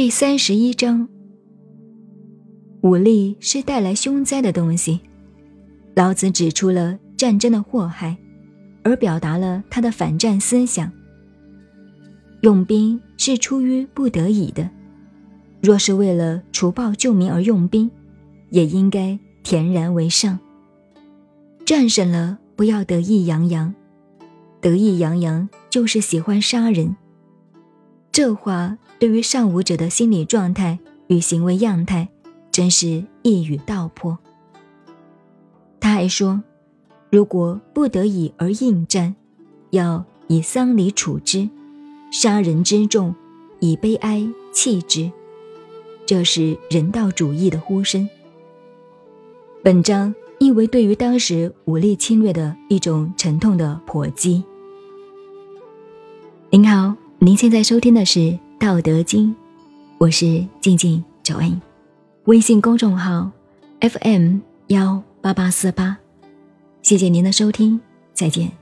第三十一章，武力是带来凶灾的东西。老子指出了战争的祸害，而表达了他的反战思想。用兵是出于不得已的，若是为了除暴救民而用兵，也应该恬然为上。战胜了，不要得意洋洋，得意洋洋就是喜欢杀人。这话对于尚武者的心理状态与行为样态，真是一语道破。他还说，如果不得已而应战，要以丧礼处之，杀人之众，以悲哀弃之，这是人道主义的呼声。本章意为对于当时武力侵略的一种沉痛的剖击。您好。您现在收听的是《道德经》，我是静静九恩，微信公众号 FM 幺八八四八，谢谢您的收听，再见。